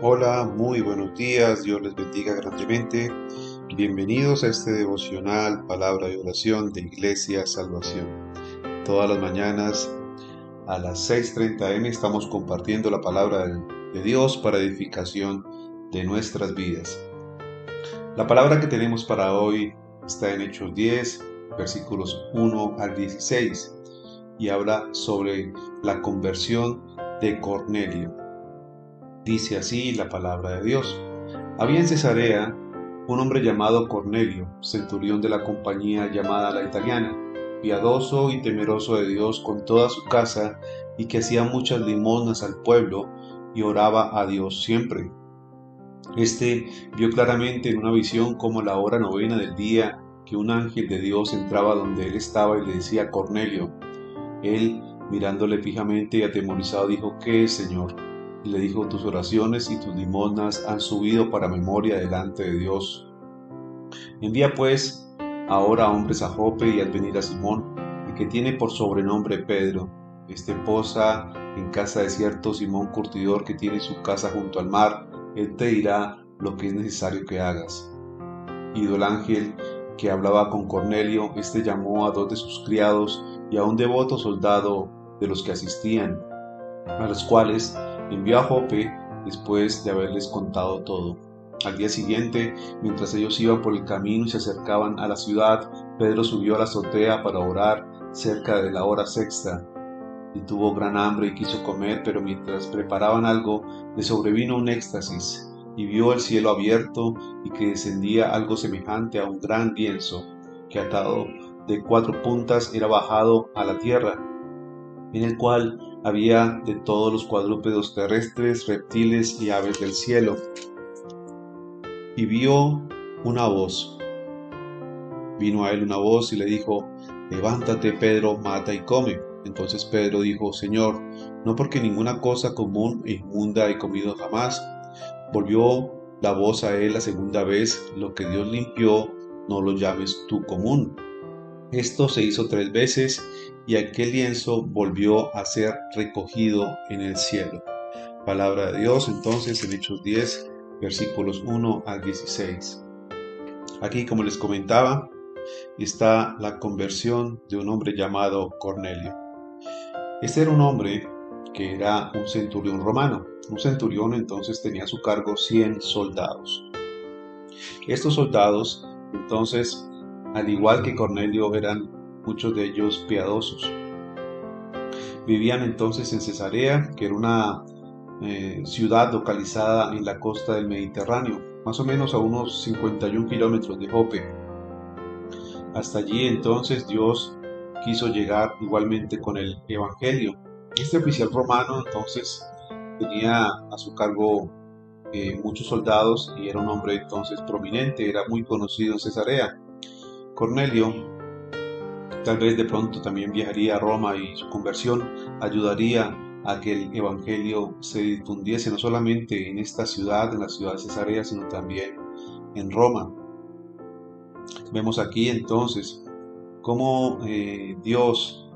Hola, muy buenos días, Dios les bendiga grandemente. Bienvenidos a este devocional Palabra de Oración de Iglesia Salvación. Todas las mañanas a las 6.30 am estamos compartiendo la palabra de Dios para edificación de nuestras vidas. La palabra que tenemos para hoy está en Hechos 10, versículos 1 al 16, y habla sobre la conversión de Cornelio. Dice así la palabra de Dios. Había en Cesarea un hombre llamado Cornelio, centurión de la compañía llamada la italiana, piadoso y temeroso de Dios con toda su casa y que hacía muchas limonas al pueblo y oraba a Dios siempre. Este vio claramente en una visión como la hora novena del día que un ángel de Dios entraba donde él estaba y le decía Cornelio. Él, mirándole fijamente y atemorizado, dijo, ¿qué es, Señor? Le dijo, tus oraciones y tus limonas han subido para memoria delante de Dios. Envía pues ahora hombres a Jope y al venir a Simón, el que tiene por sobrenombre Pedro. Este posa en casa de cierto Simón Curtidor que tiene su casa junto al mar. Él te dirá lo que es necesario que hagas. Y el ángel que hablaba con Cornelio, este llamó a dos de sus criados y a un devoto soldado de los que asistían, a los cuales envió a Jope después de haberles contado todo. Al día siguiente, mientras ellos iban por el camino y se acercaban a la ciudad, Pedro subió a la azotea para orar cerca de la hora sexta. Y tuvo gran hambre y quiso comer, pero mientras preparaban algo, le sobrevino un éxtasis, y vio el cielo abierto y que descendía algo semejante a un gran lienzo, que atado de cuatro puntas era bajado a la tierra, en el cual había de todos los cuadrúpedos terrestres, reptiles y aves del cielo. Y vio una voz. Vino a él una voz y le dijo, Levántate, Pedro, mata y come. Entonces Pedro dijo, Señor, no porque ninguna cosa común e inmunda he comido jamás. Volvió la voz a él la segunda vez, lo que Dios limpió, no lo llames tú común. Esto se hizo tres veces y aquel lienzo volvió a ser recogido en el cielo. Palabra de Dios entonces en Hechos 10, versículos 1 al 16. Aquí, como les comentaba, está la conversión de un hombre llamado Cornelio. Este era un hombre que era un centurión romano. Un centurión entonces tenía a su cargo 100 soldados. Estos soldados entonces, al igual que Cornelio, eran muchos de ellos piadosos. Vivían entonces en Cesarea, que era una eh, ciudad localizada en la costa del Mediterráneo, más o menos a unos 51 kilómetros de Jope. Hasta allí entonces Dios quiso llegar igualmente con el Evangelio. Este oficial romano entonces tenía a su cargo eh, muchos soldados y era un hombre entonces prominente, era muy conocido en Cesarea. Cornelio Tal vez de pronto también viajaría a Roma y su conversión ayudaría a que el Evangelio se difundiese no solamente en esta ciudad, en la ciudad de Cesarea, sino también en Roma. Vemos aquí entonces cómo eh, Dios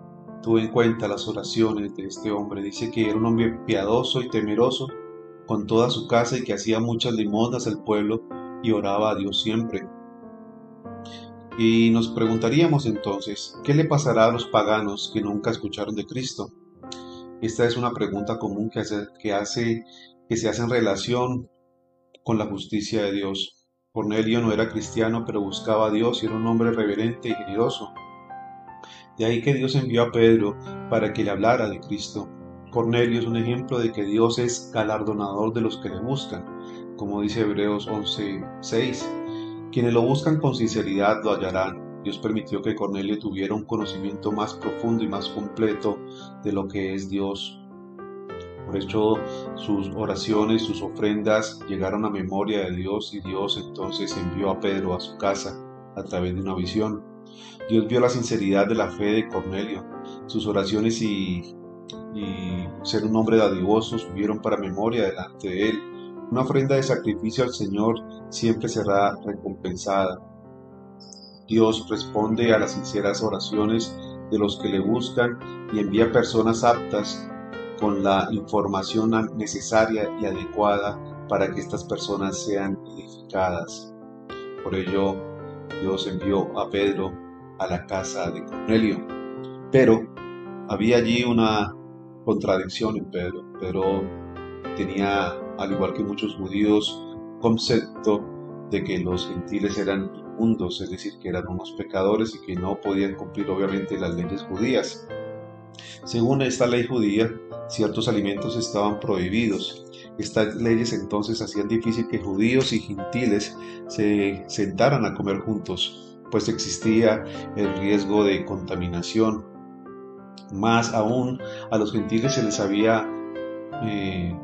tuvo en cuenta las oraciones de este hombre. Dice que era un hombre piadoso y temeroso con toda su casa y que hacía muchas limonas al pueblo y oraba a Dios siempre. Y nos preguntaríamos entonces, ¿qué le pasará a los paganos que nunca escucharon de Cristo? Esta es una pregunta común que, hace, que, se hace en relación con la justicia de Dios. Cornelio no era cristiano, pero buscaba a Dios y era un hombre reverente y generoso. De ahí que Dios envió a Pedro para que le hablara de Cristo. Cornelio es un ejemplo de que Dios es galardonador de los que le buscan, como dice Hebreos 11:6. Quienes lo buscan con sinceridad lo hallarán. Dios permitió que Cornelio tuviera un conocimiento más profundo y más completo de lo que es Dios. Por eso sus oraciones, sus ofrendas llegaron a memoria de Dios y Dios entonces envió a Pedro a su casa a través de una visión. Dios vio la sinceridad de la fe de Cornelio. Sus oraciones y, y ser un hombre dadivoso subieron para memoria delante de él una ofrenda de sacrificio al Señor siempre será recompensada. Dios responde a las sinceras oraciones de los que le buscan y envía personas aptas con la información necesaria y adecuada para que estas personas sean edificadas. Por ello, Dios envió a Pedro a la casa de Cornelio. Pero había allí una contradicción en Pedro. Pedro tenía, al igual que muchos judíos, concepto de que los gentiles eran inmundos, es decir, que eran unos pecadores y que no podían cumplir obviamente las leyes judías. Según esta ley judía, ciertos alimentos estaban prohibidos. Estas leyes entonces hacían difícil que judíos y gentiles se sentaran a comer juntos, pues existía el riesgo de contaminación. Más aún, a los gentiles se les había eh,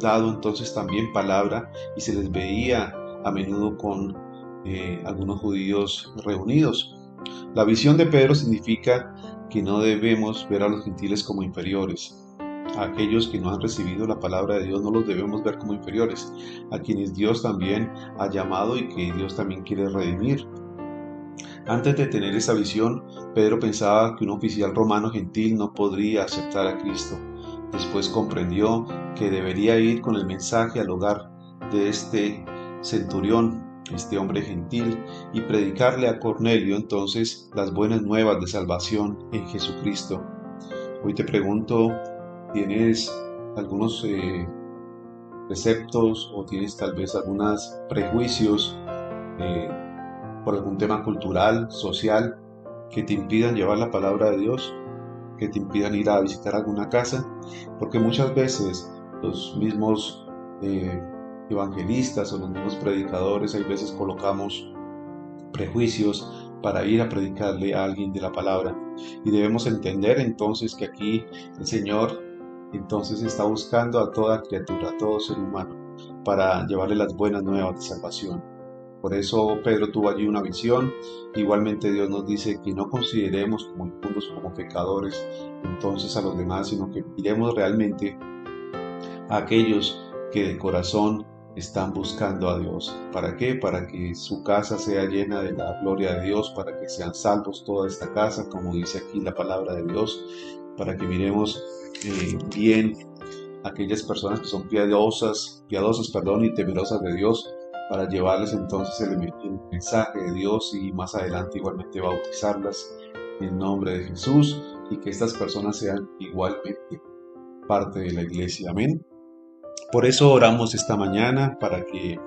dado entonces también palabra y se les veía a menudo con eh, algunos judíos reunidos. La visión de Pedro significa que no debemos ver a los gentiles como inferiores. A aquellos que no han recibido la palabra de Dios no los debemos ver como inferiores, a quienes Dios también ha llamado y que Dios también quiere redimir. Antes de tener esa visión, Pedro pensaba que un oficial romano gentil no podría aceptar a Cristo. Después comprendió que debería ir con el mensaje al hogar de este centurión este hombre gentil, y predicarle a Cornelio entonces las buenas nuevas de salvación en Jesucristo. Hoy te pregunto, ¿tienes algunos eh, preceptos o tienes tal vez algunos prejuicios eh, por algún tema cultural, social, que te impidan llevar la palabra de Dios? Que te impidan ir a visitar alguna casa, porque muchas veces los mismos eh, evangelistas o los mismos predicadores, hay veces colocamos prejuicios para ir a predicarle a alguien de la palabra. Y debemos entender entonces que aquí el Señor entonces está buscando a toda criatura, a todo ser humano, para llevarle las buenas nuevas de salvación. Por eso Pedro tuvo allí una visión. Igualmente Dios nos dice que no consideremos como como pecadores, entonces a los demás, sino que miremos realmente a aquellos que de corazón están buscando a Dios. ¿Para qué? Para que su casa sea llena de la gloria de Dios, para que sean salvos toda esta casa, como dice aquí la palabra de Dios, para que miremos eh, bien aquellas personas que son piadosas, piadosas, perdón, y temerosas de Dios, para llevarles entonces el, mensaje de Dios y más adelante igualmente bautizarlas en nombre de Jesús y que estas personas sean igualmente parte de la iglesia. Amén. Por eso oramos esta mañana para que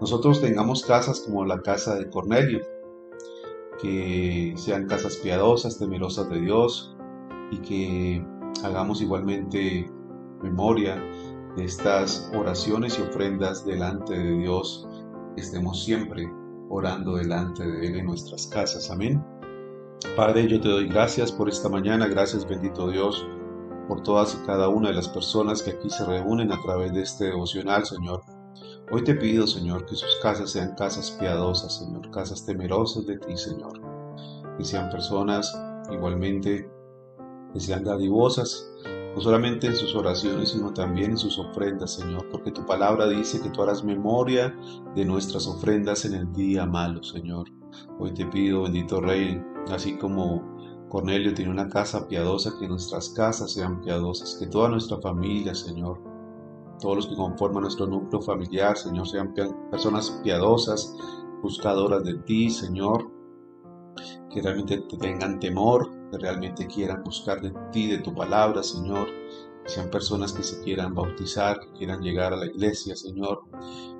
nosotros tengamos casas como la casa de Cornelio, que sean casas piadosas, temerosas de Dios y que hagamos igualmente memoria estas oraciones y ofrendas delante de Dios, estemos siempre orando delante de Él en nuestras casas. Amén. Padre, yo te doy gracias por esta mañana, gracias bendito Dios por todas y cada una de las personas que aquí se reúnen a través de este devocional, Señor. Hoy te pido, Señor, que sus casas sean casas piadosas, Señor, casas temerosas de ti, Señor. Que sean personas igualmente que sean dadivosas, no solamente en sus oraciones, sino también en sus ofrendas, Señor, porque tu palabra dice que tú harás memoria de nuestras ofrendas en el día malo, Señor. Hoy te pido, bendito Rey, así como Cornelio tiene una casa piadosa, que nuestras casas sean piadosas, que toda nuestra familia, Señor, todos los que conforman nuestro núcleo familiar, Señor, sean personas piadosas, buscadoras de ti, Señor, que realmente te tengan temor, que realmente quieran buscar de ti, de tu palabra, Señor, que sean personas que se quieran bautizar, que quieran llegar a la iglesia, Señor,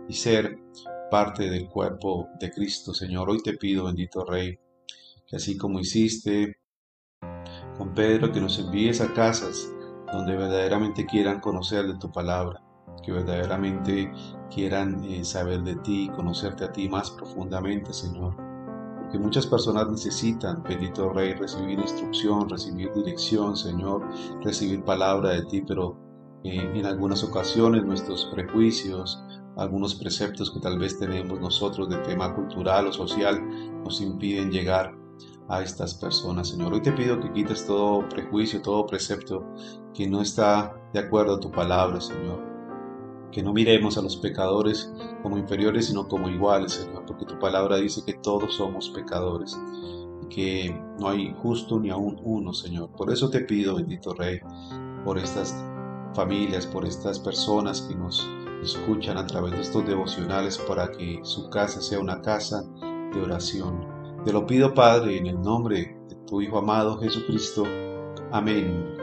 y ser parte del cuerpo de Cristo, Señor. Hoy te pido, bendito Rey, que así como hiciste con Pedro que nos envíes a casas donde verdaderamente quieran conocer de tu palabra, que verdaderamente quieran eh, saber de ti, conocerte a ti más profundamente, Señor. Porque muchas personas necesitan, bendito Rey, recibir instrucción, recibir dirección, Señor, recibir palabra de ti, pero eh, en algunas ocasiones nuestros prejuicios, algunos preceptos que tal vez tenemos nosotros de tema cultural o social nos impiden llegar a estas personas, Señor. Hoy te pido que quites todo prejuicio, todo precepto que no está de acuerdo a tu palabra, Señor. Que no miremos a los pecadores como inferiores, sino como iguales, Señor, porque tu palabra dice que todos somos pecadores y que no hay justo ni aún uno, Señor. Por eso te pido, bendito Rey, por estas familias, por estas personas que nos escuchan a través de estos devocionales para que su casa sea una casa de oración. Te lo pido, Padre, en el nombre de tu Hijo amado Jesucristo. Amén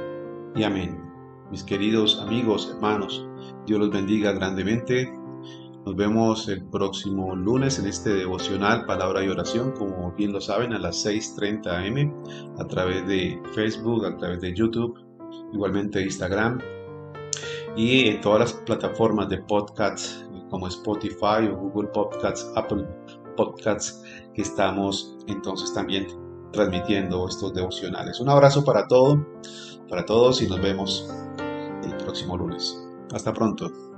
y amén. Mis queridos amigos, hermanos, Dios los bendiga grandemente. Nos vemos el próximo lunes en este devocional Palabra y Oración, como bien lo saben, a las 6.30 am, a través de Facebook, a través de YouTube, igualmente Instagram y en todas las plataformas de podcasts como Spotify o Google Podcasts, Apple Podcasts, que estamos entonces también transmitiendo estos devocionales. Un abrazo para todos, para todos y nos vemos próximo lunes. Hasta pronto.